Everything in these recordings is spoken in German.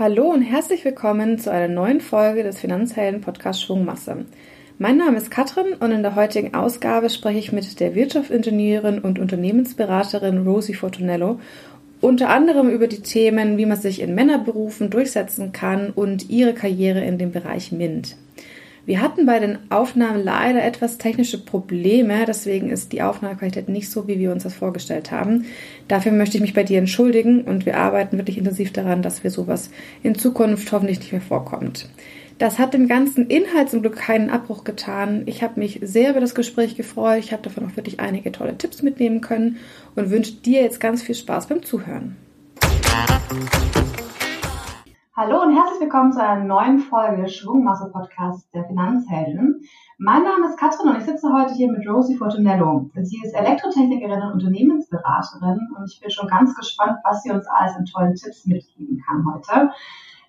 Hallo und herzlich willkommen zu einer neuen Folge des Finanzhelden Podcast Schwungmasse. Mein Name ist Katrin und in der heutigen Ausgabe spreche ich mit der Wirtschaftsingenieurin und Unternehmensberaterin Rosie Fortunello unter anderem über die Themen, wie man sich in Männerberufen durchsetzen kann und ihre Karriere in dem Bereich MINT. Wir hatten bei den Aufnahmen leider etwas technische Probleme, deswegen ist die Aufnahmequalität nicht so, wie wir uns das vorgestellt haben. Dafür möchte ich mich bei dir entschuldigen und wir arbeiten wirklich intensiv daran, dass wir sowas in Zukunft hoffentlich nicht mehr vorkommt. Das hat dem ganzen Inhalt zum Glück keinen Abbruch getan. Ich habe mich sehr über das Gespräch gefreut. Ich habe davon auch wirklich einige tolle Tipps mitnehmen können und wünsche dir jetzt ganz viel Spaß beim Zuhören. Hallo und herzlich willkommen zu einer neuen Folge Schwungmasse Podcasts der Finanzhelden. Mein Name ist Katrin und ich sitze heute hier mit Rosie Fortunello. Sie ist Elektrotechnikerin und Unternehmensberaterin und ich bin schon ganz gespannt, was sie uns alles in tollen Tipps mitgeben kann heute.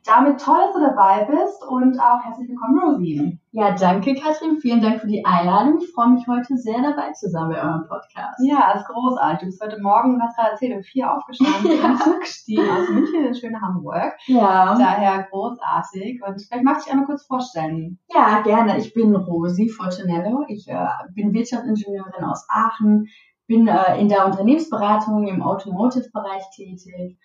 Damit toll, dass du dabei bist und auch herzlich willkommen, Rosie. Ja, danke, Katrin. Vielen Dank für die Einladung. Ich freue mich heute sehr dabei zu sein bei eurem Podcast. Ja, ist großartig. Du bist heute Morgen, hast gerade erzählt, um vier aufgestanden, ja. Zug gestiegen aus München in schöne Hamburg. Ja. Daher großartig. Und vielleicht magst du dich einmal kurz vorstellen. Ja, gerne. Ich bin Rosi Fortunello. Ich äh, bin Wirtschaftsingenieurin aus Aachen, bin äh, in der Unternehmensberatung im Automotive-Bereich tätig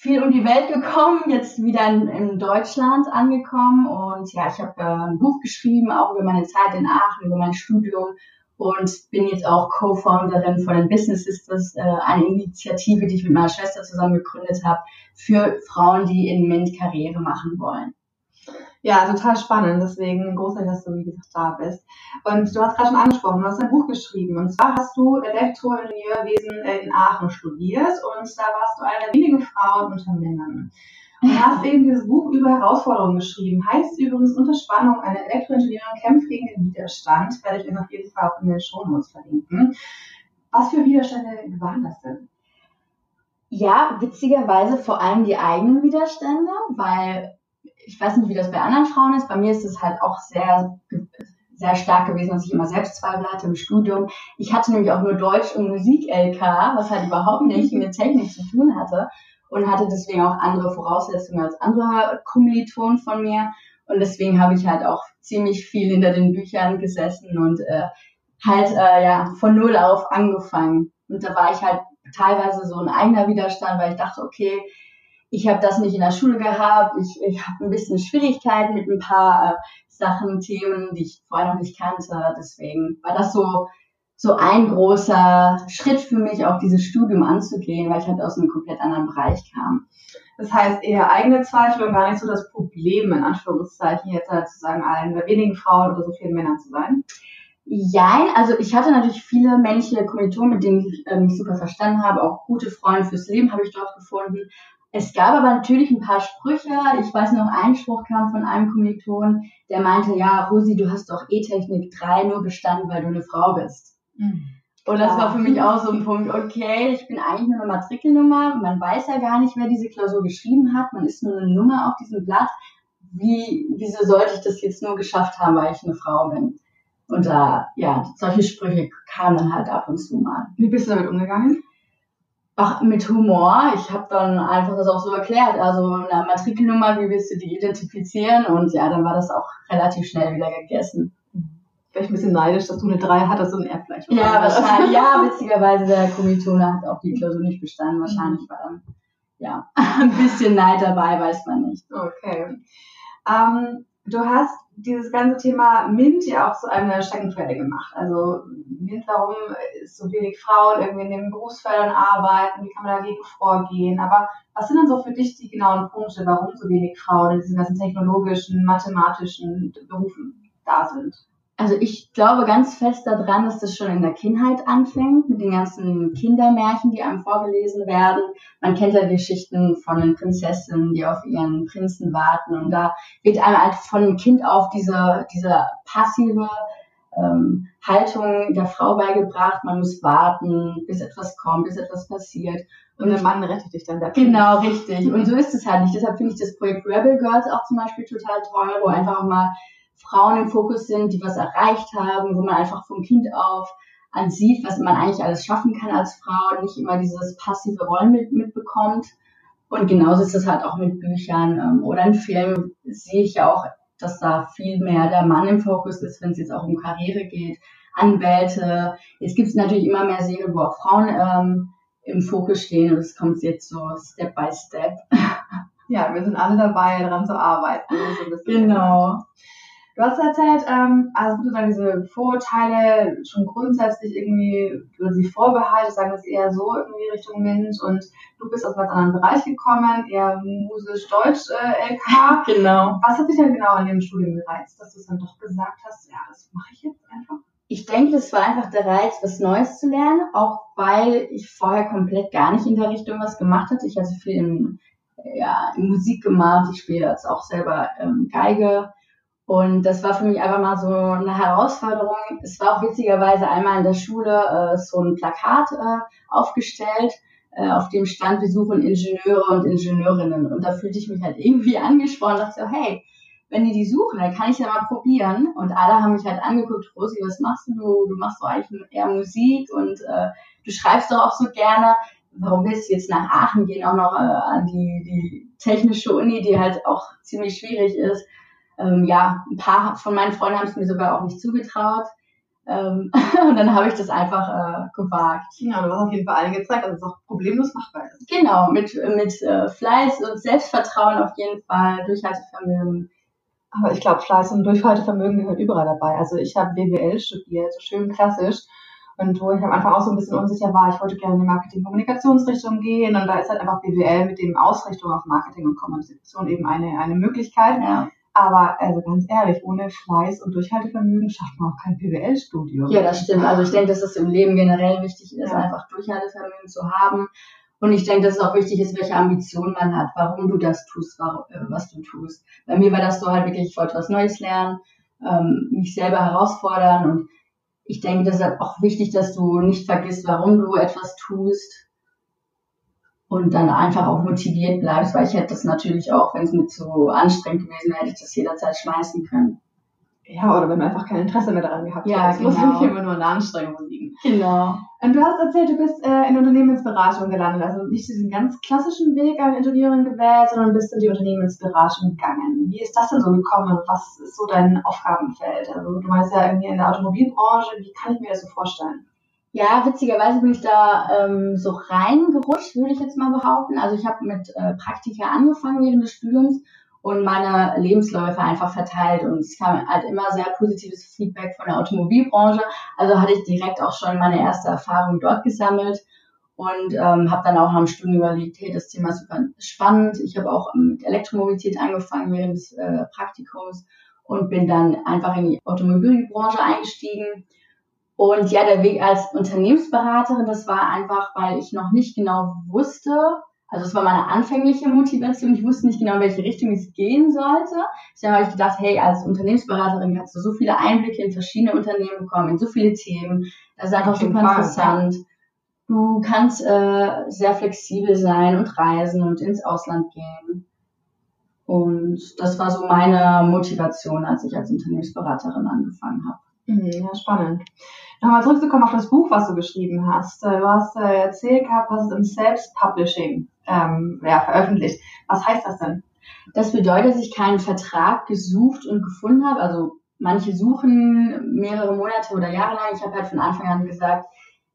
viel um die Welt gekommen, jetzt wieder in, in Deutschland angekommen und ja, ich habe äh, ein Buch geschrieben, auch über meine Zeit in Aachen, über mein Studium und bin jetzt auch Co-Founderin von den Business Sisters, äh, eine Initiative, die ich mit meiner Schwester zusammen gegründet habe, für Frauen, die in MINT Karriere machen wollen. Ja, total spannend. Deswegen großartig, dass du, wie gesagt, da bist. Und du hast gerade schon angesprochen, du hast ein Buch geschrieben. Und zwar hast du Elektroingenieurwesen in Aachen studiert und da warst du eine der wenigen Frauen unter Männern. Und hast eben dieses Buch über Herausforderungen geschrieben. Heißt übrigens unter Spannung, eine Elektroingenieurin kämpft gegen den Widerstand. Werde ich euch auf jeden Fall auch in den Shownotes verlinken. Was für Widerstände waren das denn? Ja, witzigerweise vor allem die eigenen Widerstände, weil ich weiß nicht, wie das bei anderen Frauen ist. Bei mir ist es halt auch sehr, sehr stark gewesen, dass ich immer Selbstzweifel hatte im Studium. Ich hatte nämlich auch nur Deutsch und Musik-LK, was halt überhaupt nicht mit Technik zu tun hatte und hatte deswegen auch andere Voraussetzungen als andere Kommilitonen von mir. Und deswegen habe ich halt auch ziemlich viel hinter den Büchern gesessen und äh, halt äh, ja von null auf angefangen. Und da war ich halt teilweise so ein eigener Widerstand, weil ich dachte, okay, ich habe das nicht in der Schule gehabt, ich, ich habe ein bisschen Schwierigkeiten mit ein paar äh, Sachen, Themen, die ich vorher noch nicht kannte. Deswegen war das so, so ein großer Schritt für mich, auch dieses Studium anzugehen, weil ich halt aus einem komplett anderen Bereich kam. Das heißt eher eigene Zweifel und gar nicht so das Problem, in Anführungszeichen, jetzt halt zu sagen, allen oder wenigen Frauen oder so vielen Männern zu sein. Jein, also ich hatte natürlich viele männliche Kommilitonen, mit denen ich äh, mich super verstanden habe, auch gute Freunde fürs Leben habe ich dort gefunden. Es gab aber natürlich ein paar Sprüche. Ich weiß noch, ein Spruch kam von einem Kommiliton, der meinte, ja, Rosi, du hast doch E-Technik 3 nur bestanden, weil du eine Frau bist. Mhm. Und das war für mich auch so ein Punkt, okay, ich bin eigentlich nur eine Matrikelnummer, man weiß ja gar nicht, wer diese Klausur geschrieben hat, man ist nur eine Nummer auf diesem Blatt. Wie, wieso sollte ich das jetzt nur geschafft haben, weil ich eine Frau bin? Und da, ja, solche Sprüche kamen dann halt ab und zu mal. Wie bist du damit umgegangen? Ach, mit Humor. Ich habe dann einfach das auch so erklärt. Also eine Matrikelnummer, wie willst du die identifizieren? Und ja, dann war das auch relativ schnell wieder gegessen. Vielleicht ein bisschen neidisch, dass du eine 3 hattest und er vielleicht. Ja, wahrscheinlich. ja, witzigerweise der Kommilitone hat auch die Klausur nicht bestanden. Wahrscheinlich war dann ja ein bisschen Neid dabei, weiß man nicht. Okay. Ähm, du hast dieses ganze Thema MINT ja auch zu einem der Steckenpferde gemacht. Also MINT, warum so wenig Frauen irgendwie in den Berufsfeldern arbeiten, wie kann man dagegen vorgehen? Aber was sind denn so für dich die genauen Punkte, warum so wenig Frauen in diesen ganzen technologischen, mathematischen Berufen da sind? Also ich glaube ganz fest daran, dass das schon in der Kindheit anfängt, mit den ganzen Kindermärchen, die einem vorgelesen werden. Man kennt ja Geschichten von den Prinzessinnen, die auf ihren Prinzen warten. Und da wird einem halt von Kind auf diese, diese passive ähm, Haltung der Frau beigebracht. Man muss warten, bis etwas kommt, bis etwas passiert. Und der Mann rettet dich dann da. Genau, richtig. Und so ist es halt nicht. Deshalb finde ich das Projekt Rebel Girls auch zum Beispiel total toll, wo einfach mal Frauen im Fokus sind, die was erreicht haben, wo man einfach vom Kind auf an sieht, was man eigentlich alles schaffen kann als Frau, nicht immer dieses passive Rollenbild mitbekommt. Und genauso ist es halt auch mit Büchern ähm, oder in Filmen sehe ich ja auch, dass da viel mehr der Mann im Fokus ist, wenn es jetzt auch um Karriere geht. Anwälte. Es gibt natürlich immer mehr Serien, wo auch Frauen ähm, im Fokus stehen und es kommt jetzt so Step by Step. Ja, wir sind alle dabei, daran zu arbeiten. So genau. Du hast erzählt, ähm, also sozusagen diese Vorurteile schon grundsätzlich irgendwie, oder die Vorbehalte, sagen wir es eher so irgendwie Richtung MINT und du bist aus einem anderen Bereich gekommen, eher musisch-deutsch äh, LK. Genau. Was hat dich denn genau an dem Studium gereizt, dass du es dann doch gesagt hast, ja, das mache ich jetzt einfach? Ich denke, es war einfach der Reiz, was Neues zu lernen, auch weil ich vorher komplett gar nicht in der Richtung was gemacht hatte. Ich hatte viel in, ja, in Musik gemacht, ich spiele jetzt auch selber ähm, Geige und das war für mich einfach mal so eine Herausforderung. Es war auch witzigerweise einmal in der Schule äh, so ein Plakat äh, aufgestellt, äh, auf dem stand, wir suchen Ingenieure und Ingenieurinnen. Und da fühlte ich mich halt irgendwie angesprochen und dachte so, hey, wenn die die suchen, dann kann ich ja mal probieren. Und alle haben mich halt angeguckt, Rosi, was machst du? Du machst doch eigentlich eher Musik und äh, du schreibst doch auch so gerne. Warum willst du jetzt nach Aachen gehen, auch noch äh, an die, die technische Uni, die halt auch ziemlich schwierig ist? Ähm, ja, ein paar von meinen Freunden haben es mir sogar auch nicht zugetraut. Ähm, und dann habe ich das einfach äh, gewagt. Ja, du hast auf jeden Fall allen gezeigt, dass es auch problemlos machbar ist. Genau, mit, mit äh, Fleiß und Selbstvertrauen auf jeden Fall, Durchhaltevermögen aber ich glaube, Fleiß und Durchhaltevermögen gehört überall dabei. Also ich habe BWL studiert, so schön klassisch. Und wo ich am Anfang auch so ein bisschen unsicher war, ich wollte gerne in die Marketing-Kommunikationsrichtung gehen. Und da ist halt einfach BWL mit dem Ausrichtung auf Marketing und Kommunikation eben eine, eine Möglichkeit. Ja. Aber also ganz ehrlich, ohne Fleiß und Durchhaltevermögen schafft man auch kein BWL-Studium. Ja, das stimmt. Also ich denke, dass es im Leben generell wichtig ist, ja. einfach Durchhaltevermögen zu haben. Und ich denke, dass es auch wichtig ist, welche Ambition man hat, warum du das tust, warum, äh, was du tust. Bei mir war das so halt wirklich, ich wollte was Neues lernen, ähm, mich selber herausfordern und ich denke, das ist auch wichtig, dass du nicht vergisst, warum du etwas tust und dann einfach auch motiviert bleibst, weil ich hätte das natürlich auch, wenn es mir zu anstrengend gewesen wäre, hätte ich das jederzeit schmeißen können. Ja, oder wenn du einfach kein Interesse mehr daran gehabt ja, hast. Genau. muss nicht immer nur eine Anstrengung liegen. Genau. Und du hast erzählt, du bist äh, in Unternehmensberatung gelandet. Also nicht diesen ganz klassischen Weg als Ingenieurin gewählt, sondern bist in die Unternehmensberatung gegangen. Wie ist das denn so gekommen? Was ist so dein Aufgabenfeld? Also du meinst ja irgendwie in der Automobilbranche. Wie kann ich mir das so vorstellen? Ja, witzigerweise bin ich da ähm, so reingerutscht, würde ich jetzt mal behaupten. Also ich habe mit äh, Praktika angefangen während des Studiums und meine Lebensläufe einfach verteilt. Und es kam halt immer sehr positives Feedback von der Automobilbranche. Also hatte ich direkt auch schon meine erste Erfahrung dort gesammelt und ähm, habe dann auch am Studium überlegt, hey, das Thema ist super spannend. Ich habe auch mit Elektromobilität angefangen während des äh, Praktikums und bin dann einfach in die Automobilbranche eingestiegen. Und ja, der Weg als Unternehmensberaterin, das war einfach, weil ich noch nicht genau wusste, also es war meine anfängliche Motivation. Ich wusste nicht genau, in welche Richtung es gehen sollte. Deswegen habe ich gedacht, hey, als Unternehmensberaterin kannst du so viele Einblicke in verschiedene Unternehmen bekommen, in so viele Themen. Das ist einfach super interessant. Du kannst äh, sehr flexibel sein und reisen und ins Ausland gehen. Und das war so meine Motivation, als ich als Unternehmensberaterin angefangen habe. Mhm, ja, spannend. Nochmal zurückzukommen auf das Buch, was du geschrieben hast. Äh, du hast äh, erzählt gehabt, was es im Self-Publishing ähm, ja, veröffentlicht. Was heißt das denn? Das bedeutet, dass ich keinen Vertrag gesucht und gefunden habe. Also manche suchen mehrere Monate oder Jahre lang. Ich habe halt von Anfang an gesagt,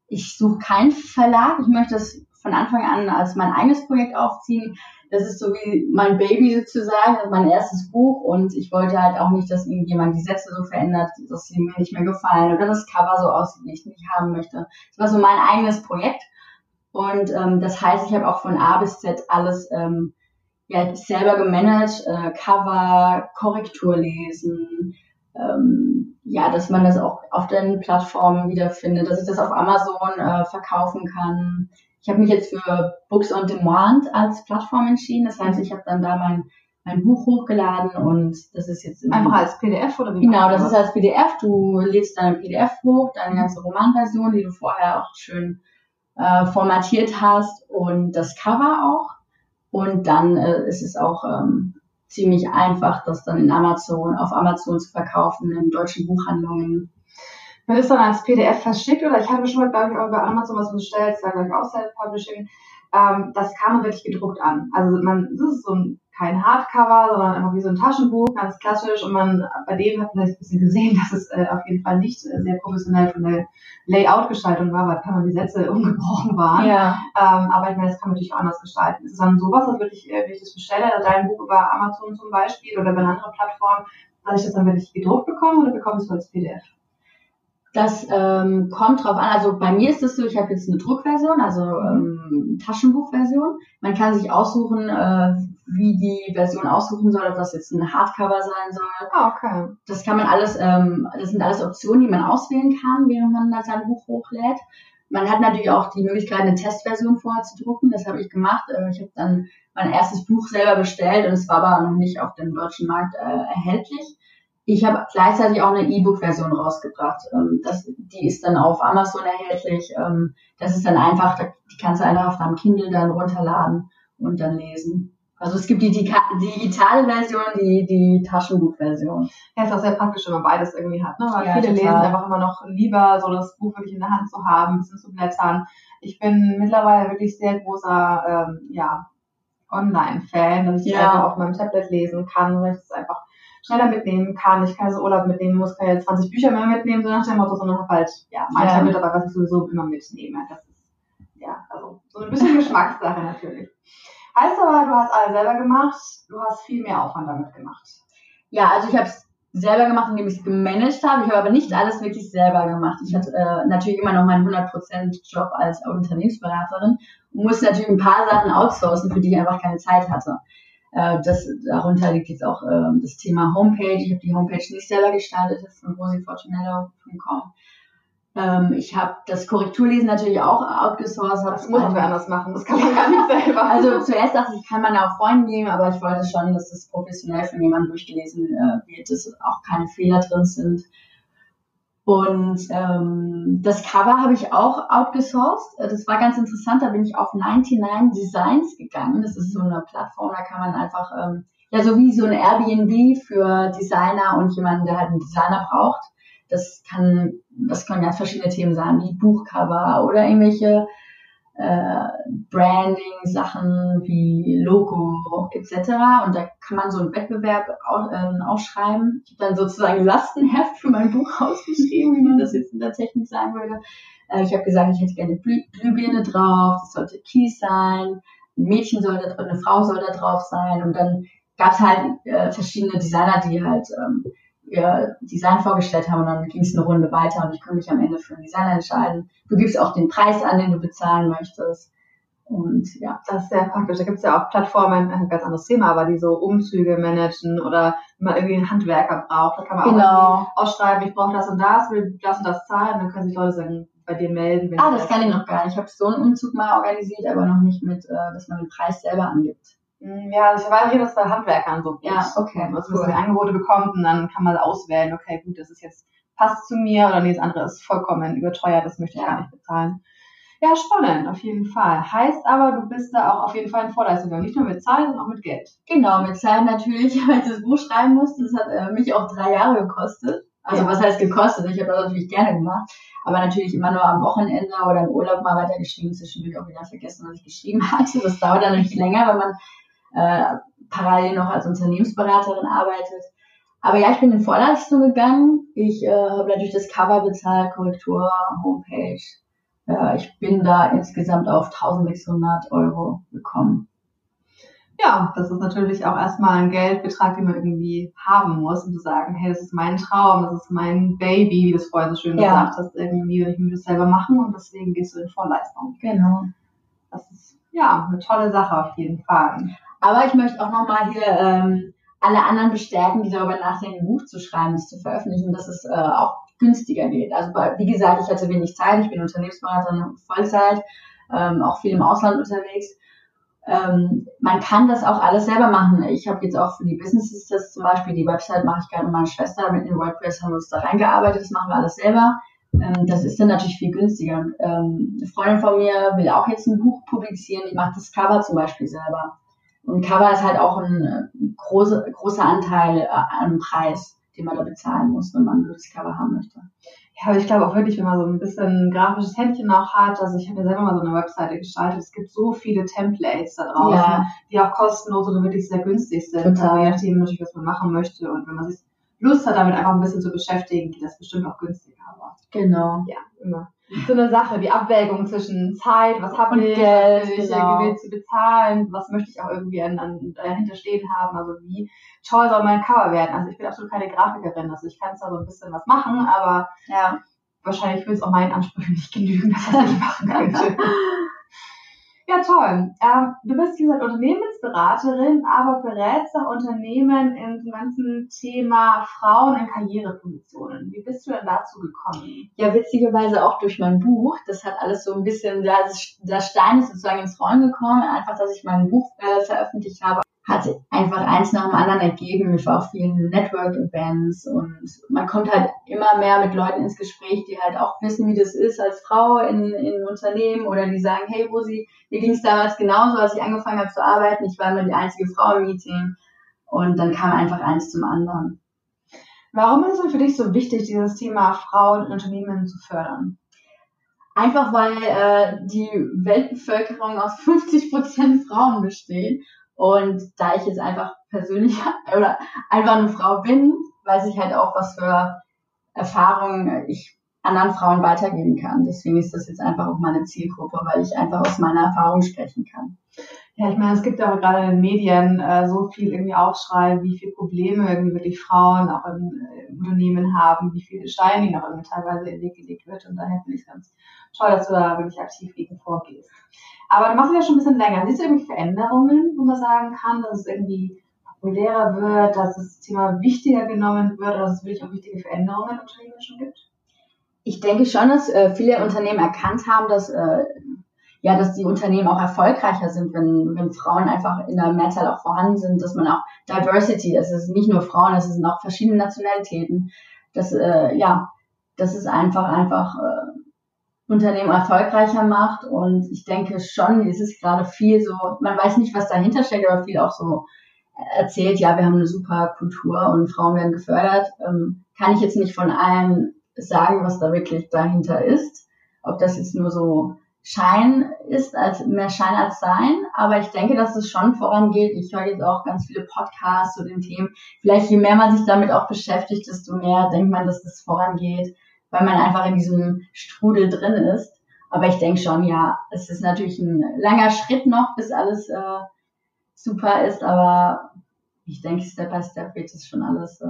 ich suche keinen Verlag. Ich möchte das von Anfang an als mein eigenes Projekt aufziehen. Das ist so wie mein Baby sozusagen, mein erstes Buch und ich wollte halt auch nicht, dass irgendjemand die Sätze so verändert, dass sie mir nicht mehr gefallen oder das Cover so aussieht, wie ich nicht haben möchte. Das war so mein eigenes Projekt und ähm, das heißt, ich habe auch von A bis Z alles ähm, ja, selber gemanagt, äh, Cover, Korrektur lesen, ähm, ja, dass man das auch auf den Plattformen wiederfindet, dass ich das auf Amazon äh, verkaufen kann. Ich habe mich jetzt für Books on Demand als Plattform entschieden. Das heißt, ich habe dann da mein, mein Buch hochgeladen und das ist jetzt einfach als PDF oder wie? Genau, das ist als PDF. Du lädst deine PDF hoch, deine ganze Romanversion, die du vorher auch schön äh, formatiert hast und das Cover auch. Und dann äh, ist es auch ähm, ziemlich einfach, das dann in Amazon, auf Amazon zu verkaufen, in deutschen Buchhandlungen. Wird es dann als PDF verschickt oder ich habe schon mal, glaube ich, auch bei Amazon was bestellt, da glaube ich auch Self-Publishing. ähm, das kam wirklich gedruckt an. Also man, das ist so ein kein Hardcover, sondern einfach wie so ein Taschenbuch, ganz klassisch. Und man bei denen hat vielleicht ein bisschen gesehen, dass es äh, auf jeden Fall nicht äh, sehr professionell von der Layout-Gestaltung war, weil kann man die Sätze umgebrochen waren. Ja. Ähm, aber ich meine, das kann man natürlich auch anders gestalten. Es ist dann sowas, dass wirklich, äh, wenn ich das bestelle, dein Buch über Amazon zum Beispiel oder über eine andere Plattform, dass ich das dann wirklich gedruckt bekomme oder bekomme es als PDF? Das ähm, kommt drauf an. Also bei mir ist es so, ich habe jetzt eine Druckversion, also ähm, Taschenbuchversion. Man kann sich aussuchen, äh, wie die Version aussuchen soll, ob das jetzt ein Hardcover sein soll. Ah, okay. Das kann man alles, ähm, das sind alles Optionen, die man auswählen kann, während man da sein Buch hochlädt. Man hat natürlich auch die Möglichkeit, eine Testversion vorher zu drucken. Das habe ich gemacht. Äh, ich habe dann mein erstes Buch selber bestellt und es war aber noch nicht auf dem deutschen Markt äh, erhältlich. Ich habe gleichzeitig auch eine E-Book-Version rausgebracht. Ähm, das, die ist dann auf Amazon erhältlich. Ähm, das ist dann einfach, die kannst du einfach auf deinem Kindle dann runterladen und dann lesen. Also es gibt die digitale Version, die, die Taschenbuchversion. Ja, ist auch sehr praktisch, wenn man beides irgendwie hat, ne? Weil ja, viele total. lesen einfach immer noch lieber, so das Buch wirklich in der Hand zu haben, ein bisschen zu blättern. Ich bin mittlerweile wirklich sehr großer, ähm, ja, Online-Fan, dass ich ja. einfach auf meinem Tablet lesen kann, weil ich es einfach schneller mitnehmen kann. Ich kann so Urlaub mitnehmen muss, jetzt 20 Bücher mehr mitnehmen, so nach dem Motto, sondern habe halt, ja, mein ja. Tablet dabei, was ich sowieso immer mitnehme. Das ist, ja, also so ein bisschen Geschmackssache natürlich. Heißt aber, du hast alles selber gemacht, du hast viel mehr Aufwand damit gemacht. Ja, also ich habe es selber gemacht, indem ich es gemanagt habe. Ich habe aber nicht alles wirklich selber gemacht. Ich hatte äh, natürlich immer noch meinen 100% Job als Unternehmensberaterin und musste natürlich ein paar Sachen outsourcen, für die ich einfach keine Zeit hatte. Äh, das, darunter liegt jetzt auch äh, das Thema Homepage. Ich habe die Homepage nicht selber gestaltet, das ist von rosifortunello.com. Ähm, ich habe das Korrekturlesen natürlich auch outgesourced. Das muss man anders machen, das kann man gar nicht selber. Also zuerst dachte ich, kann man auch Freunden geben, aber ich wollte schon, dass das professionell von jemandem durchgelesen äh, wird, dass auch keine Fehler drin sind. Und ähm, das Cover habe ich auch outgesourced. Äh, das war ganz interessant. Da bin ich auf 99 Designs gegangen. Das ist so eine Plattform, da kann man einfach, ähm, ja, so wie so ein Airbnb für Designer und jemanden, der halt einen Designer braucht. Das kann, das können ganz verschiedene Themen sein, wie Buchcover oder irgendwelche äh, Branding-Sachen wie Logo etc. Und da kann man so einen Wettbewerb auch, äh, ausschreiben. Ich habe dann sozusagen Lastenheft für mein Buch ausgeschrieben, wie man das jetzt in der Technik sagen würde. Äh, ich habe gesagt, ich hätte gerne Glüh Glühbirne drauf, das sollte Kies sein, ein Mädchen sollte, eine Frau soll da drauf sein und dann gab es halt äh, verschiedene Designer, die halt ähm, ihr Design vorgestellt haben und dann ging es eine Runde weiter und ich konnte mich am Ende für ein Design entscheiden. Du gibst auch den Preis an, den du bezahlen möchtest. Und ja. Das ist sehr praktisch. Da gibt es ja auch Plattformen, ein ganz anderes Thema, aber die so Umzüge managen oder wenn man irgendwie einen Handwerker braucht, da kann man genau. auch ausschreiben, ich brauche das und das, will das und das zahlen, dann können sich Leute sagen, bei dir melden. ah, das kann ich noch gar nicht. Ich habe so einen Umzug mal organisiert, aber noch nicht mit, äh, dass man den Preis selber angibt. Hm, ja, ich weiß nicht, dass bei Handwerkern so. Ja, okay. Also, cool. man Angebote bekommt und dann kann man auswählen, okay, gut, das ist jetzt, passt zu mir oder nee, das andere ist vollkommen überteuert, das möchte ich ja. gar nicht bezahlen. Ja, spannend, auf jeden Fall. Heißt aber, du bist da auch auf jeden Fall in Vorleistung gegangen. Nicht nur mit Zahlen, sondern auch mit Geld. Genau, mit Zahlen natürlich, weil ich das Buch schreiben musste. Das hat äh, mich auch drei Jahre gekostet. Also ja. was heißt gekostet? Ich habe das natürlich gerne gemacht. Aber natürlich immer nur am Wochenende oder im Urlaub mal weitergeschrieben. Zwischendurch auch wieder vergessen, was ich geschrieben hatte. Das dauert dann natürlich länger, wenn man äh, parallel noch als Unternehmensberaterin arbeitet. Aber ja, ich bin in Vorleistung gegangen. Ich äh, habe natürlich das Cover bezahlt, Korrektur, Homepage. Äh, ich bin da insgesamt auf 1600 Euro gekommen. Ja, das ist natürlich auch erstmal ein Geldbetrag, den man irgendwie haben muss, um zu sagen, hey, das ist mein Traum, das ist mein Baby, wie du es vorher so schön ja. gesagt hast, irgendwie will ich mir das selber machen und deswegen gehst du in Vorleistung. Genau. Das ist ja eine tolle Sache auf jeden Fall. Aber ich möchte auch nochmal hier ähm, alle anderen bestärken, die darüber nachdenken, ein Buch zu schreiben, es zu veröffentlichen, dass es äh, auch günstiger geht. Also wie gesagt, ich hatte wenig Zeit, ich bin Unternehmensberaterin Vollzeit, ähm, auch viel im Ausland unterwegs. Ähm, man kann das auch alles selber machen. Ich habe jetzt auch für die Businesses das zum Beispiel, die Website mache ich gerade mit meiner Schwester, mit dem WordPress haben wir uns da reingearbeitet, das machen wir alles selber. Ähm, das ist dann natürlich viel günstiger. Ähm, eine Freundin von mir will auch jetzt ein Buch publizieren, die macht das Cover zum Beispiel selber. Und Cover ist halt auch ein, große, großer Anteil äh, am Preis, den man da bezahlen muss, wenn man ein gutes Cover haben möchte. Ja, aber ich glaube auch wirklich, wenn man so ein bisschen ein grafisches Händchen auch hat, also ich habe ja selber mal so eine Webseite gestaltet, es gibt so viele Templates da draußen, ja. die auch kostenlos oder wirklich sehr günstig sind, Total. also je nachdem natürlich, was man machen möchte und wenn man sich Lust hat, damit einfach ein bisschen zu beschäftigen, geht das bestimmt auch günstiger. Aber genau. Ja, immer. So eine Sache, die Abwägung zwischen Zeit, was habe ich, Geld, was ich genau. gewillt zu bezahlen, was möchte ich auch irgendwie an, an, dahinter stehen haben, also wie toll soll mein Cover werden. Also ich bin absolut keine Grafikerin, also ich kann zwar so ein bisschen was machen, aber ja, wahrscheinlich würde es auch meinen Ansprüchen nicht genügen, dass ich das nicht machen könnte. Ja, toll. Ähm, du bist, wie gesagt, Unternehmensberaterin, aber berätst auch Unternehmen dem ganzen Thema Frauen in Karrierepositionen. Wie bist du denn dazu gekommen? Ja, witzigerweise auch durch mein Buch. Das hat alles so ein bisschen, der Stein ist sozusagen ins Rollen gekommen, einfach, dass ich mein Buch äh, veröffentlicht habe hat einfach eins nach dem anderen ergeben. Ich war auf vielen Network-Events und man kommt halt immer mehr mit Leuten ins Gespräch, die halt auch wissen, wie das ist als Frau in, in Unternehmen oder die sagen, hey Rosi, mir ging es damals genauso, als ich angefangen habe zu arbeiten. Ich war immer die einzige Frau im Meeting und dann kam einfach eins zum anderen. Warum ist es für dich so wichtig, dieses Thema Frauen in Unternehmen zu fördern? Einfach weil äh, die Weltbevölkerung aus 50 Prozent Frauen besteht und da ich jetzt einfach persönlich oder einfach eine Frau bin, weiß ich halt auch, was für Erfahrungen ich anderen Frauen weitergeben kann. Deswegen ist das jetzt einfach auch meine Zielgruppe, weil ich einfach aus meiner Erfahrung sprechen kann. Ja, ich meine, es gibt auch gerade in den Medien äh, so viel irgendwie Aufschrei, wie viele Probleme irgendwie wirklich Frauen auch in, äh, Unternehmen haben, wie viele Steine ihnen auch irgendwie teilweise in den Weg gelegt wird. Und daher finde ich es ganz toll, dass du da wirklich aktiv gegen vorgehst. Aber du machst es ja schon ein bisschen länger. Siehst du irgendwie Veränderungen, wo man sagen kann, dass es irgendwie populärer wird, dass das Thema wichtiger genommen wird, dass es wirklich auch wichtige Veränderungen in Unternehmen schon gibt? Ich denke schon, dass äh, viele Unternehmen erkannt haben, dass äh, ja, dass die Unternehmen auch erfolgreicher sind, wenn, wenn Frauen einfach in der Mehrzahl auch vorhanden sind, dass man auch Diversity, das ist nicht nur Frauen, das sind auch verschiedene Nationalitäten, dass äh, ja, das ist einfach einfach äh, Unternehmen erfolgreicher macht. Und ich denke schon, es ist gerade viel so, man weiß nicht, was dahinter steckt, aber viel auch so erzählt, ja, wir haben eine super Kultur und Frauen werden gefördert. Ähm, kann ich jetzt nicht von allen sagen, was da wirklich dahinter ist. Ob das jetzt nur so Schein ist, als mehr Schein als Sein. Aber ich denke, dass es schon vorangeht. Ich höre jetzt auch ganz viele Podcasts zu den Themen. Vielleicht je mehr man sich damit auch beschäftigt, desto mehr denkt man, dass das vorangeht weil man einfach in diesem Strudel drin ist. Aber ich denke schon, ja, es ist natürlich ein langer Schritt noch, bis alles äh, super ist, aber ich denke, Step by Step wird es schon alles äh,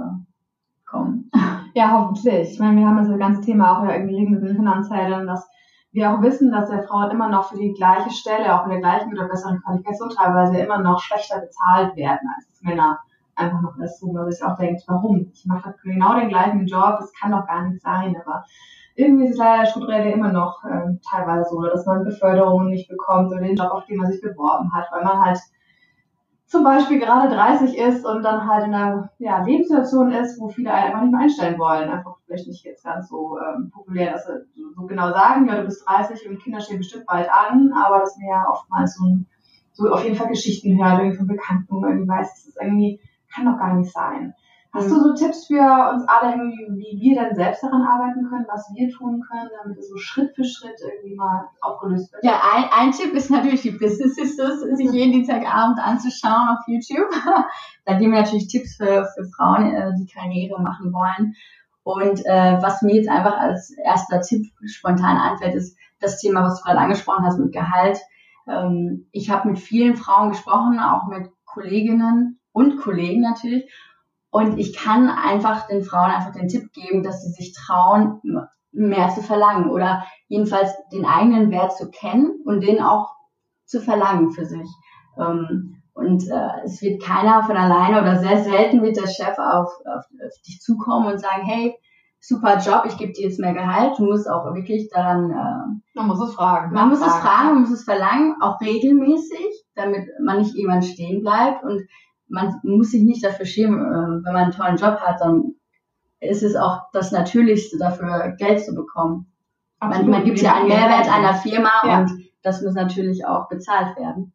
kommen. Ja, hoffentlich. Ich meine, wir haben das ganze Thema auch ja irgendwie den Finanzhelden, dass wir auch wissen, dass der Frauen immer noch für die gleiche Stelle, auch mit der gleichen oder besseren Qualifikation teilweise immer noch schlechter bezahlt werden als Männer einfach noch was tun, weil ich auch denkt, warum? Ich mache genau den gleichen Job, das kann doch gar nicht sein, aber irgendwie ist es leider strukturell immer noch äh, teilweise so, dass man Beförderungen nicht bekommt oder den Job, auf den man sich beworben hat, weil man halt zum Beispiel gerade 30 ist und dann halt in einer ja, Lebenssituation ist, wo viele einfach nicht mehr einstellen wollen. Einfach vielleicht nicht jetzt ganz so ähm, populär, dass sie so genau sagen, ja, du bist 30 und Kinder stehen bestimmt bald an, aber dass man ja oftmals so, so auf jeden Fall Geschichten hört, irgendwie von Bekannten, irgendwie weiß, es ist irgendwie kann doch gar nicht sein. Hast mhm. du so Tipps für uns alle, wie wir dann selbst daran arbeiten können, was wir tun können, damit es so Schritt für Schritt irgendwie mal aufgelöst wird? Ja, ein, ein Tipp ist natürlich die Business Sisters, sich jeden Dienstagabend anzuschauen auf YouTube. da geben wir natürlich Tipps für, für Frauen, äh, die Karriere machen wollen. Und äh, was mir jetzt einfach als erster Tipp spontan einfällt, ist das Thema, was du gerade angesprochen hast mit Gehalt. Ähm, ich habe mit vielen Frauen gesprochen, auch mit Kolleginnen und Kollegen natürlich. Und ich kann einfach den Frauen einfach den Tipp geben, dass sie sich trauen, mehr zu verlangen oder jedenfalls den eigenen Wert zu kennen und den auch zu verlangen für sich. Ähm, und äh, es wird keiner von alleine oder sehr selten wird der Chef auf, auf, dich zukommen und sagen, hey, super Job, ich gebe dir jetzt mehr Gehalt. Du musst auch wirklich daran. Äh, man muss es fragen. Man muss fragen. es fragen, man muss es verlangen, auch regelmäßig, damit man nicht irgendwann stehen bleibt. Und man muss sich nicht dafür schämen, äh, wenn man einen tollen Job hat, dann ist es auch das Natürlichste dafür, Geld zu bekommen. Man, man gibt ja einen Mehrwert einer Firma ja. und das muss natürlich auch bezahlt werden.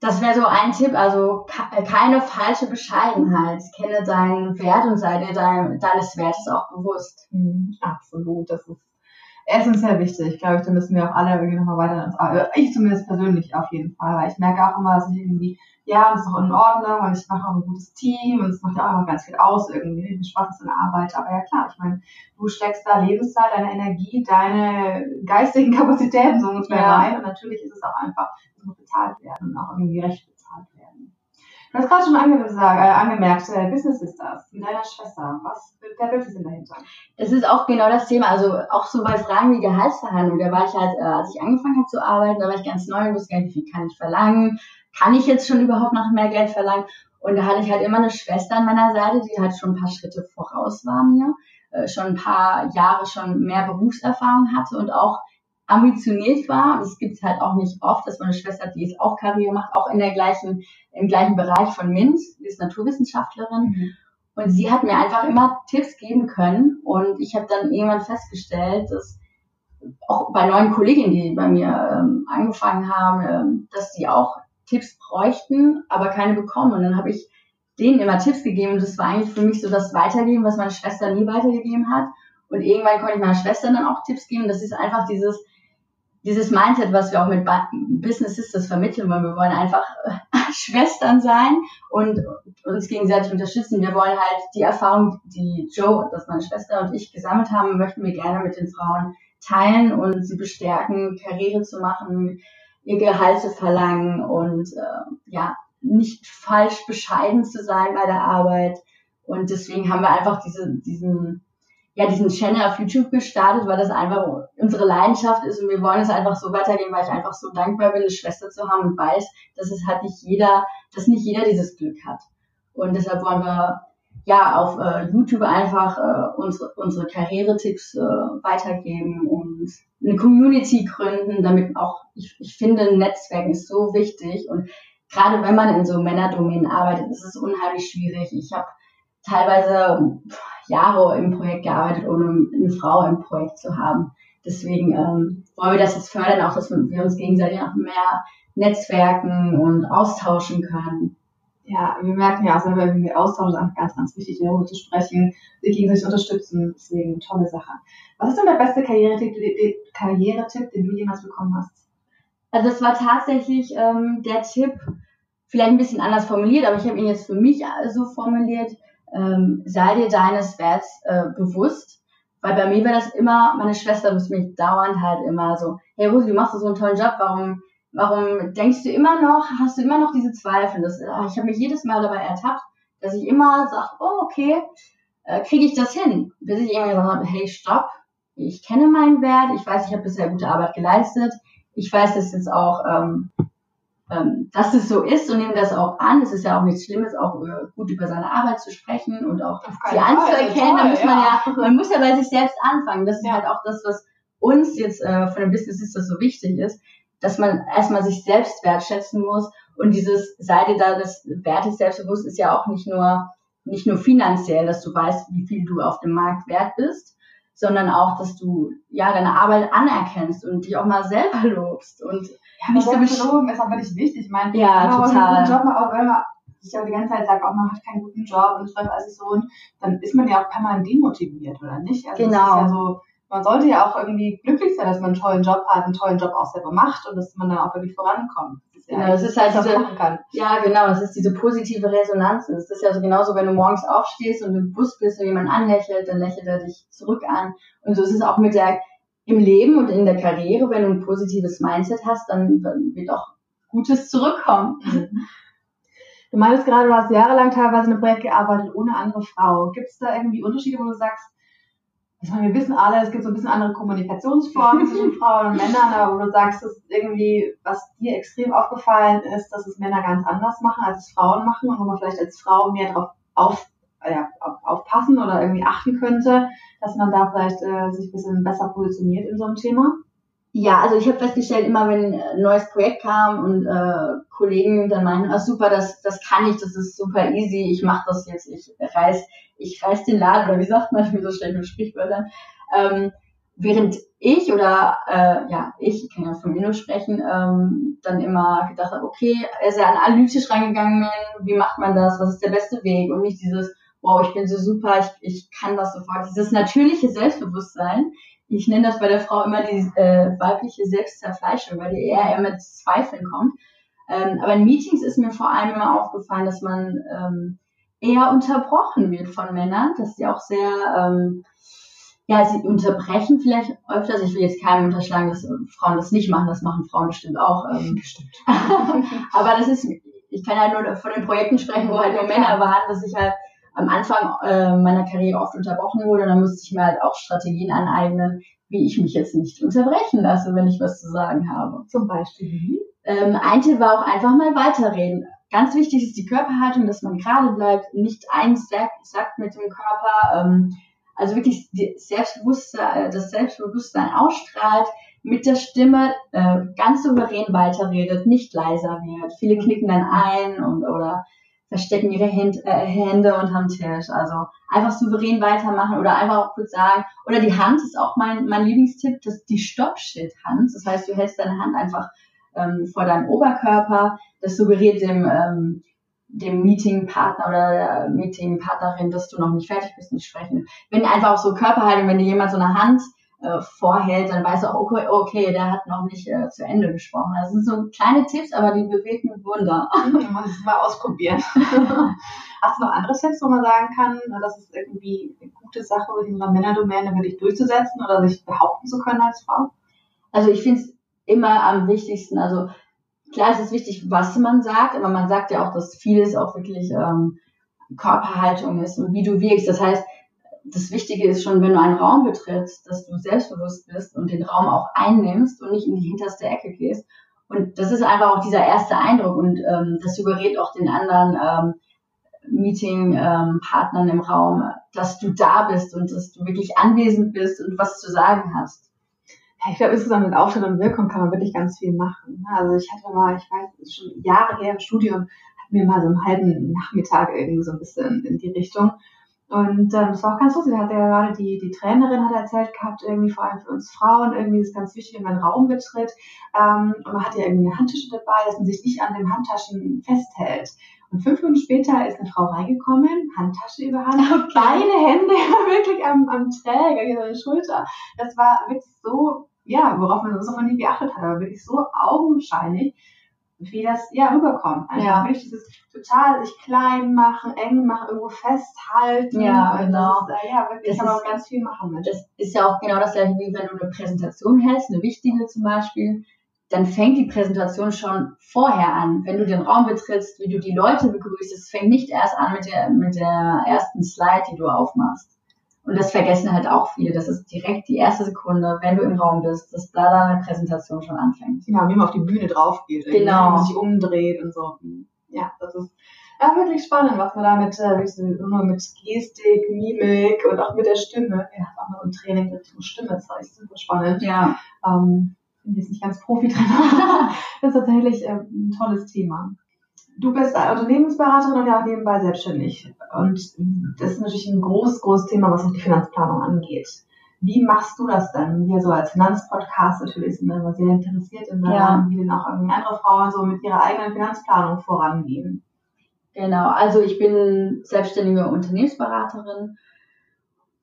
das wäre so ein Tipp, also keine falsche Bescheidenheit. Kenne deinen Wert und sei dir dein, deines Wertes auch bewusst. Mhm, absolut, das ist essentiell wichtig. Ich glaube, da müssen wir auch alle irgendwie nochmal weiter ins äh, Ich zumindest persönlich auf jeden Fall, weil ich merke auch immer, dass ich irgendwie, ja, das ist auch in Ordnung und ich mache auch ein gutes Team und es macht ja auch noch ganz viel aus irgendwie. Ich Spaß in der Arbeit. Aber ja klar, ich meine, du steckst da Lebenszeit, deine Energie, deine geistigen Kapazitäten so ungefähr ja. rein und natürlich ist es auch einfach, es muss bezahlt werden und auch irgendwie recht. Du hast gerade schon angemerkt, äh, angemerkt äh, Business Sisters mit deiner Schwester. Was der Werte sind dahinter? Es ist auch genau das Thema. Also auch so bei Fragen wie Gehaltsverhandlung. Da war ich halt, äh, als ich angefangen habe zu arbeiten, da war ich ganz neu und wusste gar nicht, wie kann ich verlangen? Kann ich jetzt schon überhaupt noch mehr Geld verlangen? Und da hatte ich halt immer eine Schwester an meiner Seite, die halt schon ein paar Schritte voraus war mir, äh, schon ein paar Jahre schon mehr Berufserfahrung hatte und auch ambitioniert war. Das gibt es halt auch nicht oft, dass man eine Schwester die jetzt auch Karriere macht, auch in der gleichen, im gleichen Bereich von MINT, die ist Naturwissenschaftlerin. Mhm. Und sie hat mir einfach immer Tipps geben können. Und ich habe dann irgendwann festgestellt, dass auch bei neuen Kolleginnen, die bei mir ähm, angefangen haben, ähm, dass sie auch Tipps bräuchten, aber keine bekommen. Und dann habe ich denen immer Tipps gegeben. Und das war eigentlich für mich so das Weitergeben, was meine Schwester nie weitergegeben hat. Und irgendwann konnte ich meiner Schwester dann auch Tipps geben. Das ist einfach dieses, dieses Mindset, was wir auch mit Business Sisters vermitteln wollen. Wir wollen einfach Schwestern sein und uns gegenseitig unterstützen. Wir wollen halt die Erfahrung, die Joe, das meine Schwester und ich gesammelt haben, möchten wir gerne mit den Frauen teilen und sie bestärken, Karriere zu machen, ihr Gehalt zu verlangen und äh, ja, nicht falsch bescheiden zu sein bei der Arbeit. Und deswegen haben wir einfach diese, diesen ja, diesen Channel auf YouTube gestartet, weil das einfach unsere Leidenschaft ist und wir wollen es einfach so weitergehen, weil ich einfach so dankbar bin, eine Schwester zu haben und weiß, dass es halt nicht jeder, dass nicht jeder dieses Glück hat. Und deshalb wollen wir ja auf äh, YouTube einfach äh, unsere, unsere Karrieretipps äh, weitergeben und eine Community gründen, damit auch, ich, ich finde, Netzwerken ist so wichtig und gerade wenn man in so Männerdomänen arbeitet, ist es unheimlich schwierig. Ich habe teilweise Jahre im Projekt gearbeitet, ohne eine Frau im Projekt zu haben. Deswegen ähm, wollen wir das jetzt fördern, auch dass wir uns gegenseitig noch mehr netzwerken und austauschen können. Ja, wir merken ja auch selber, wie wir austauschen, ist einfach ganz, ganz wichtig, darüber zu sprechen, sich gegenseitig unterstützen. Deswegen tolle Sache. Was ist denn der beste Karrieretipp, Karrieretipp den du jemals bekommen hast? Also es war tatsächlich ähm, der Tipp, vielleicht ein bisschen anders formuliert, aber ich habe ihn jetzt für mich so formuliert, ähm, sei dir deines Werts äh, bewusst. Weil bei mir war das immer, meine Schwester muss mich dauernd halt immer so, hey Rosi, du machst so einen tollen Job, warum, warum denkst du immer noch, hast du immer noch diese Zweifel? Das, ah, ich habe mich jedes Mal dabei ertappt, dass ich immer sage, oh okay, äh, kriege ich das hin? Bis ich irgendwann gesagt habe, hey stopp, ich kenne meinen Wert, ich weiß, ich habe bisher gute Arbeit geleistet, ich weiß, dass jetzt auch ähm, ähm, dass es so ist und nehme das auch an. Es ist ja auch nichts Schlimmes, auch äh, gut über seine Arbeit zu sprechen und auch sie anzuerkennen. Da muss man ja, man muss ja bei sich selbst anfangen. Das ist ja. halt auch das, was uns jetzt äh, von dem Business ist, das so wichtig ist, dass man erstmal sich selbst wertschätzen muss und dieses Seite da des Wertes selbstbewusst ist ja auch nicht nur nicht nur finanziell, dass du weißt, wie viel du auf dem Markt wert bist, sondern auch, dass du ja deine Arbeit anerkennst und dich auch mal selber lobst und ja, nicht so belogen ist auch wirklich wichtig. Ich meine, ja, wenn total. einen guten Job auch wenn man sich aber die ganze Zeit sagt, auch man hat keinen guten Job und es läuft alles so, und dann ist man ja auch permanent demotiviert, oder nicht? Also genau. Ja so, man sollte ja auch irgendwie glücklich sein, dass man einen tollen Job hat, einen tollen Job auch selber macht und dass man dann auch wirklich vorankommt. Das ist, ja genau, das ist halt diese, ja, genau, das ist diese positive Resonanz. Das ist ja so genauso, wenn du morgens aufstehst und im Bus bist und jemand anlächelt, dann lächelt er dich zurück an. Und so ist es auch mit der im Leben und in der Karriere, wenn du ein positives Mindset hast, dann wird auch Gutes zurückkommen. Mhm. Du meinst gerade, du hast jahrelang teilweise in einem Projekt gearbeitet ohne andere Frau. Gibt es da irgendwie Unterschiede, wo du sagst, ich meine, wir wissen alle, es gibt so ein bisschen andere Kommunikationsformen zwischen Frauen und Männern, aber wo du sagst, dass irgendwie, was dir extrem aufgefallen ist, dass es Männer ganz anders machen, als es Frauen machen und wo man vielleicht als Frau mehr darauf auf, ja, aufpassen oder irgendwie achten könnte, dass man da vielleicht äh, sich ein bisschen besser positioniert in so einem Thema? Ja, also ich habe festgestellt, immer wenn ein neues Projekt kam und äh, Kollegen dann meinen, ah super, das, das kann ich, das ist super easy, ich mache das jetzt, ich reiß, ich reiß den Laden, oder wie sagt man, bin so schlecht mit Sprichwörtern. Ähm, während ich oder äh, ja, ich, ich kann ja von mir nur sprechen, ähm, dann immer gedacht habe, okay, er ist ja analytisch reingegangen, wie macht man das, was ist der beste Weg und nicht dieses, wow, ich bin so super, ich, ich kann das sofort. Dieses natürliche Selbstbewusstsein, ich nenne das bei der Frau immer die äh, weibliche Selbstzerfleischung, weil die eher, eher mit Zweifeln kommt. Ähm, aber in Meetings ist mir vor allem immer aufgefallen, dass man ähm, eher unterbrochen wird von Männern, dass sie auch sehr, ähm, ja, sie unterbrechen vielleicht öfters. Ich will jetzt keinem unterschlagen, dass Frauen das nicht machen, das machen Frauen bestimmt auch. Ähm. Bestimmt. aber das ist, ich kann halt nur von den Projekten sprechen, wo halt nur Männer waren, dass ich halt am Anfang äh, meiner Karriere oft unterbrochen wurde und dann musste ich mir halt auch Strategien aneignen, wie ich mich jetzt nicht unterbrechen lasse, wenn ich was zu sagen habe. Zum Beispiel Ähm, ein Tipp war auch einfach mal weiterreden. Ganz wichtig ist die Körperhaltung, dass man gerade bleibt, nicht einsackt mit dem Körper, ähm, also wirklich Selbstbewusstsein, das Selbstbewusstsein ausstrahlt, mit der Stimme äh, ganz souverän weiterredet, nicht leiser wird. Viele knicken dann ein und oder verstecken ihre Hände, äh, Hände unterm Tisch. Also einfach souverän weitermachen oder einfach auch kurz sagen. Oder die Hand ist auch mein, mein Lieblingstipp, das die Stoppschild-Hand. Das heißt, du hältst deine Hand einfach ähm, vor deinem Oberkörper. Das suggeriert dem, ähm, dem Meetingpartner oder der Meetingpartnerin, dass du noch nicht fertig bist mit Sprechen. Wenn einfach auch so Körperhaltung, wenn dir jemand so eine Hand äh, vorhält, dann weißt du auch, okay, okay, der hat noch nicht äh, zu Ende gesprochen. Das sind so kleine Tipps, aber die bewegen Wunder. Man muss es mal ausprobieren. Hast du noch andere Tipps, wo man sagen kann, das ist irgendwie eine gute Sache in unserer Männerdomäne für dich durchzusetzen oder sich behaupten zu können als Frau? Also ich finde es immer am wichtigsten, also klar ist es wichtig, was man sagt, aber man sagt ja auch, dass vieles auch wirklich ähm, Körperhaltung ist und wie du wirkst. Das heißt, das Wichtige ist schon, wenn du einen Raum betrittst, dass du selbstbewusst bist und den Raum auch einnimmst und nicht in die hinterste Ecke gehst. Und das ist einfach auch dieser erste Eindruck und ähm, das suggeriert auch den anderen ähm, Meeting-Partnern ähm, im Raum, dass du da bist und dass du wirklich anwesend bist und was zu sagen hast. Ja, ich glaube, insgesamt mit Auftritt und Wirkung kann man wirklich ganz viel machen. Also ich hatte mal, ich weiß, schon Jahre her im Studium, hatten wir mal so einen halben Nachmittag irgendwie so ein bisschen in die Richtung. Und ähm, das war auch ganz lustig. Da hat ja gerade die, die Trainerin hat erzählt gehabt, irgendwie vor allem für uns Frauen, irgendwie ist ganz wichtig, wenn man einen Raum betritt. Ähm, und man hat ja irgendwie eine Handtasche dabei, dass man sich nicht an den Handtaschen festhält. Und fünf Minuten später ist eine Frau reingekommen, Handtasche über Hand, okay. beide Hände wirklich am, am Träger, hier an der Schulter. Das war wirklich so, ja, worauf man so noch nie geachtet hat, aber wirklich so augenscheinlich wie das ja rüberkommt. Also ja. wirklich dieses total sich klein machen, eng machen, irgendwo festhalten. Ja, genau. Das ist, äh, ja, wirklich das kann man auch ganz viel machen mit. Das ist ja auch genau das gleiche, wie wenn du eine Präsentation hältst, eine wichtige zum Beispiel, dann fängt die Präsentation schon vorher an. Wenn du den Raum betrittst, wie du die Leute begrüßt, es fängt nicht erst an mit der, mit der ersten Slide, die du aufmachst. Und das vergessen halt auch viele. Das ist direkt die erste Sekunde, wenn du im Raum bist, dass da deine Präsentation schon anfängt. Ja, wie man auf die Bühne drauf geht. Genau. Wie man sich umdreht und so. Ja, das ist ja, wirklich spannend, was man da mit, äh, nur mit Gestik, Mimik und auch mit der Stimme, ja, auch noch ein Training in Richtung Stimme zeigt, super spannend. Ja. Ähm, bin jetzt nicht ganz Profi drin, das ist tatsächlich äh, ein tolles Thema. Du bist Unternehmensberaterin und ja auch nebenbei selbstständig. Und das ist natürlich ein großes, großes Thema, was auch die Finanzplanung angeht. Wie machst du das denn? Wir so als Finanzpodcast natürlich sind immer sehr interessiert in daran, ja. wie denn auch irgendwie andere Frauen so mit ihrer eigenen Finanzplanung vorangehen. Genau, also ich bin selbstständige Unternehmensberaterin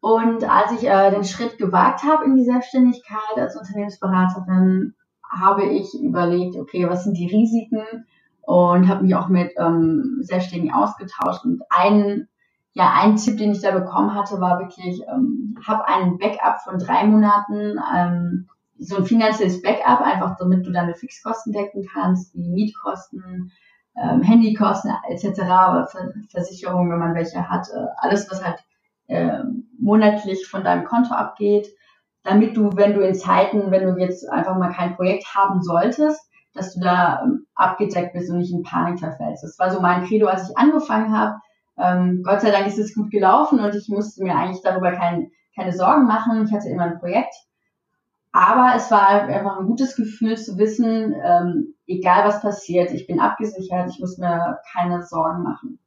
und als ich äh, den Schritt gewagt habe in die Selbstständigkeit als Unternehmensberaterin, habe ich überlegt, okay, was sind die Risiken? Und habe mich auch mit ähm, Selbstständigen ausgetauscht. Und ein, ja, ein Tipp, den ich da bekommen hatte, war wirklich, ähm, habe einen Backup von drei Monaten, ähm, so ein finanzielles Backup, einfach damit du deine Fixkosten decken kannst, wie Mietkosten, ähm, Handykosten etc., Versicherungen, wenn man welche hat, äh, alles, was halt äh, monatlich von deinem Konto abgeht, damit du, wenn du in Zeiten, wenn du jetzt einfach mal kein Projekt haben solltest, dass du da ähm, abgedeckt bist und nicht in Panik verfällst. Das war so mein Credo, als ich angefangen habe. Ähm, Gott sei Dank ist es gut gelaufen und ich musste mir eigentlich darüber kein, keine Sorgen machen. Ich hatte immer ein Projekt. Aber es war einfach ein gutes Gefühl zu wissen, ähm, egal was passiert, ich bin abgesichert, ich muss mir keine Sorgen machen.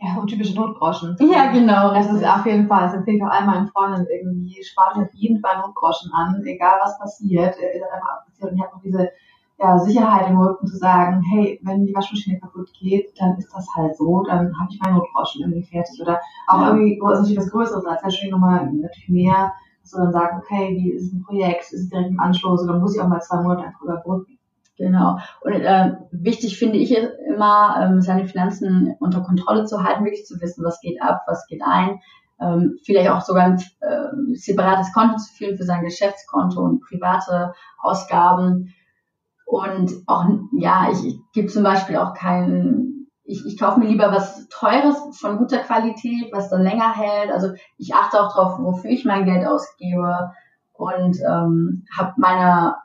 Ja, und typische Notgroschen. Ja, genau. Das ist auf jeden Fall, das empfehle ich auch all meinen Freunden irgendwie, spart auf jeden Fall Notgroschen an, egal was passiert. Äh, und ich habe auch diese ja, Sicherheit im Rücken zu sagen, hey, wenn die Waschmaschine kaputt geht, dann ist das halt so, dann habe ich meinen Notgroschen irgendwie fertig. Oder auch ja. irgendwie, das ist natürlich was Größeres, als natürlich nochmal natürlich mehr, dass du dann sagst, okay, wie ist ein Projekt, ist es direkt im Anschluss oder muss ich auch mal zwei Monate einfach überbrücken. Genau. Und äh, wichtig finde ich immer, ähm, seine Finanzen unter Kontrolle zu halten, wirklich zu wissen, was geht ab, was geht ein. Ähm, vielleicht auch sogar ein äh, separates Konto zu führen für sein Geschäftskonto und private Ausgaben. Und auch, ja, ich, ich gebe zum Beispiel auch keinen, ich, ich kaufe mir lieber was Teures von guter Qualität, was dann länger hält. Also ich achte auch darauf, wofür ich mein Geld ausgebe und ähm, habe meine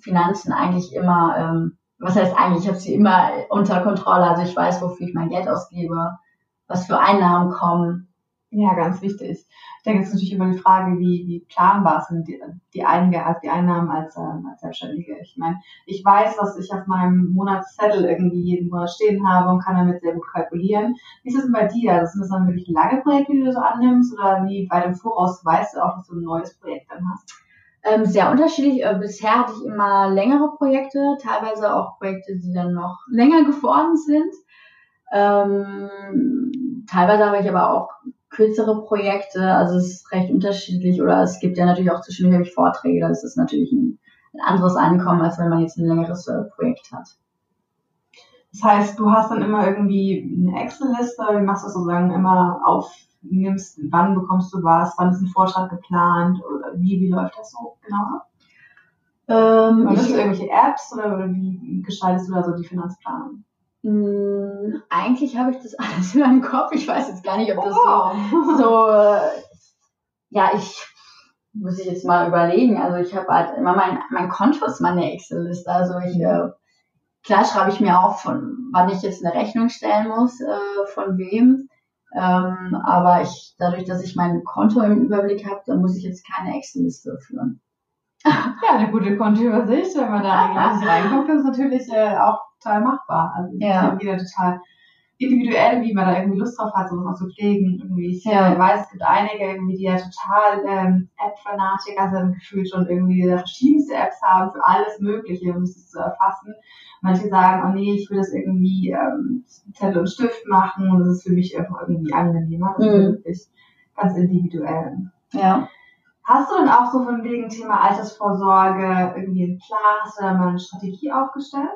Finanzen eigentlich immer, ähm, was heißt eigentlich, ich habe sie immer unter Kontrolle. Also ich weiß, wofür ich mein Geld ausgebe, was für Einnahmen kommen. Ja, ganz wichtig. Ich denke, es ist natürlich immer die Frage, wie, wie planbar sind die, die, Einge also die Einnahmen als, ähm, als Selbstständige. Ich meine, ich weiß, was ich auf meinem Monatszettel irgendwie jeden Monat stehen habe und kann damit sehr gut kalkulieren. Wie ist es denn bei dir? Also sind das dann wirklich lange Projekte, die du so annimmst oder wie bei dem Voraus weißt du auch, dass du ein neues Projekt dann hast? Ähm, sehr unterschiedlich. Äh, bisher hatte ich immer längere Projekte, teilweise auch Projekte, die dann noch länger geworden sind. Ähm, teilweise habe ich aber auch kürzere Projekte, also es ist recht unterschiedlich. Oder es gibt ja natürlich auch zwischendurch Vorträge, das ist natürlich ein, ein anderes Einkommen, als wenn man jetzt ein längeres äh, Projekt hat. Das heißt, du hast dann immer irgendwie eine Excel-Liste, wie machst du das sozusagen immer auf nimmst, wann bekommst du was, wann ist ein Vortrag geplant oder wie, wie läuft das so genau ab? Ähm, Nutzt du irgendwelche Apps oder wie gestaltest du da so die Finanzplanung? Mh, hm, eigentlich habe ich das alles in meinem Kopf. Ich weiß jetzt gar nicht, ob das oh. so, so äh, ja, ich muss ich jetzt mal überlegen. Also ich habe halt immer mein, mein Konto ist meine Excel-Liste. Also ich, äh, klar schreibe ich mir auf, von wann ich jetzt eine Rechnung stellen muss, äh, von wem. Ähm, aber ich, dadurch, dass ich mein Konto im Überblick habe, dann muss ich jetzt keine Excel-Liste führen. Ja, eine gute Kontoübersicht, wenn man da regelmäßig reinguckt, ist natürlich äh, auch total machbar. Also ja. jeder total individuell, wie man da irgendwie Lust drauf hat, sowas zu pflegen. Irgendwie. Ich ja. weiß, es gibt einige, irgendwie, die ja total ähm, App-Fanatiker sind, gefühlt schon irgendwie verschiedenste Apps haben für alles Mögliche, um es zu erfassen. Manche sagen, oh nee, ich will das irgendwie ähm, Zettel und Stift machen und das ist für mich einfach irgendwie angenehmer. Das mhm. ist wirklich ganz individuell. Ja. Hast du denn auch so von wegen Thema Altersvorsorge irgendwie einen Plan, hast du da mal eine Strategie aufgestellt?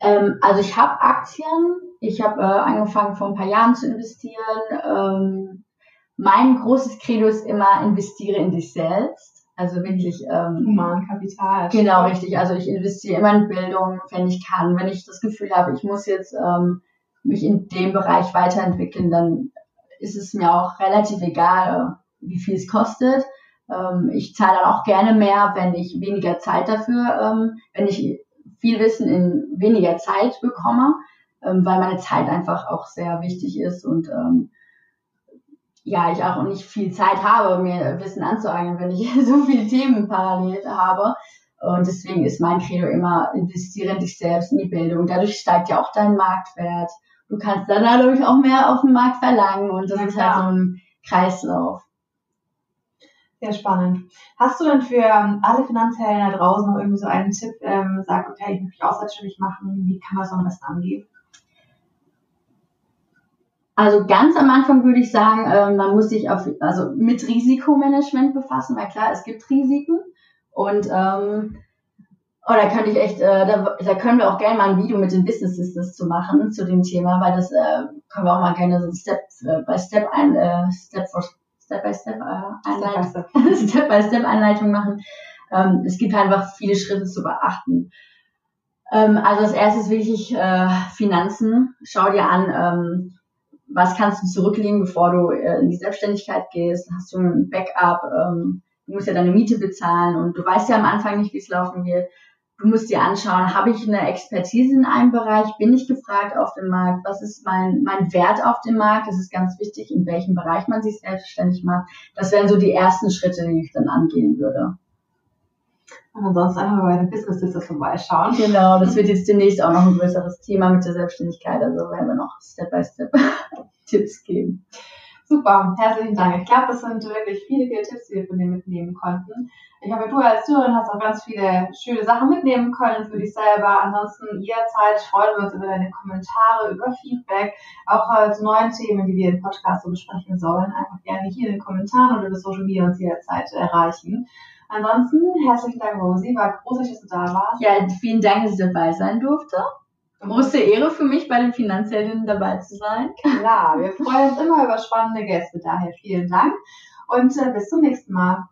Ähm, also ich habe Aktien, ich habe äh, angefangen vor ein paar Jahren zu investieren. Ähm, mein großes Credo ist immer, investiere in dich selbst. Also wirklich ähm, Humankapital. Genau, richtig. Also ich investiere immer in Bildung, wenn ich kann. Wenn ich das Gefühl habe, ich muss jetzt ähm, mich in dem Bereich weiterentwickeln, dann ist es mir auch relativ egal, wie viel es kostet. Ähm, ich zahle dann auch gerne mehr, wenn ich weniger Zeit dafür, ähm, wenn ich viel Wissen in weniger Zeit bekomme, ähm, weil meine Zeit einfach auch sehr wichtig ist und ähm, ja, ich auch nicht viel Zeit habe, mir Wissen anzueignen, wenn ich so viele Themen parallel habe. Und deswegen ist mein Credo immer, investiere in dich selbst, in die Bildung. Dadurch steigt ja auch dein Marktwert. Du kannst dann dadurch auch mehr auf dem Markt verlangen und das ja, ist halt so ein Kreislauf. Sehr spannend. Hast du denn für alle Finanzhelden da draußen noch irgendwie so einen Tipp, ähm, sagt, okay, ich möchte mich auch selbstständig machen, wie kann man es am besten angehen? Also ganz am Anfang würde ich sagen, äh, man muss sich auf, also mit Risikomanagement befassen, weil klar, es gibt Risiken und ähm, oh, da könnte ich echt, äh, da, da können wir auch gerne mal ein Video mit den Business Sisters zu machen zu dem Thema, weil das äh, können wir auch mal gerne so Step äh, by Step ein, äh, Step for Step by Step äh, Step Step machen. Ähm, es gibt einfach viele Schritte zu beachten. Ähm, also das erste ist wirklich äh, Finanzen. Schau dir an, ähm, was kannst du zurücklegen, bevor du äh, in die Selbstständigkeit gehst? Hast du ein Backup? Ähm, du musst ja deine Miete bezahlen und du weißt ja am Anfang nicht, wie es laufen wird. Du musst dir anschauen, habe ich eine Expertise in einem Bereich? Bin ich gefragt auf dem Markt? Was ist mein, mein Wert auf dem Markt? Das ist ganz wichtig, in welchem Bereich man sich selbstständig macht. Das wären so die ersten Schritte, die ich dann angehen würde. Und ansonsten einfach mal bei den Business Sisters vorbeischauen. Genau, das wird jetzt demnächst auch noch ein größeres Thema mit der Selbstständigkeit. Also werden wir noch Step by Step Tipps geben. Super, herzlichen Dank. Ich glaube, das sind wirklich viele, viele Tipps, die wir von dir mitnehmen konnten. Ich hoffe, du als Zuhörerin hast auch ganz viele schöne Sachen mitnehmen können für dich selber. Ansonsten jederzeit freuen wir uns über deine Kommentare, über Feedback, auch äh, zu neuen Themen, die wir im Podcast so besprechen sollen. Einfach gerne hier in den Kommentaren oder über Social Media uns jederzeit erreichen. Ansonsten herzlichen Dank, Rosi. War großartig, dass du da warst. Ja, vielen Dank, dass ich dabei sein durfte. Große Ehre für mich, bei den Finanzheldinnen dabei zu sein. Klar, wir freuen uns immer über spannende Gäste. Daher vielen Dank und äh, bis zum nächsten Mal.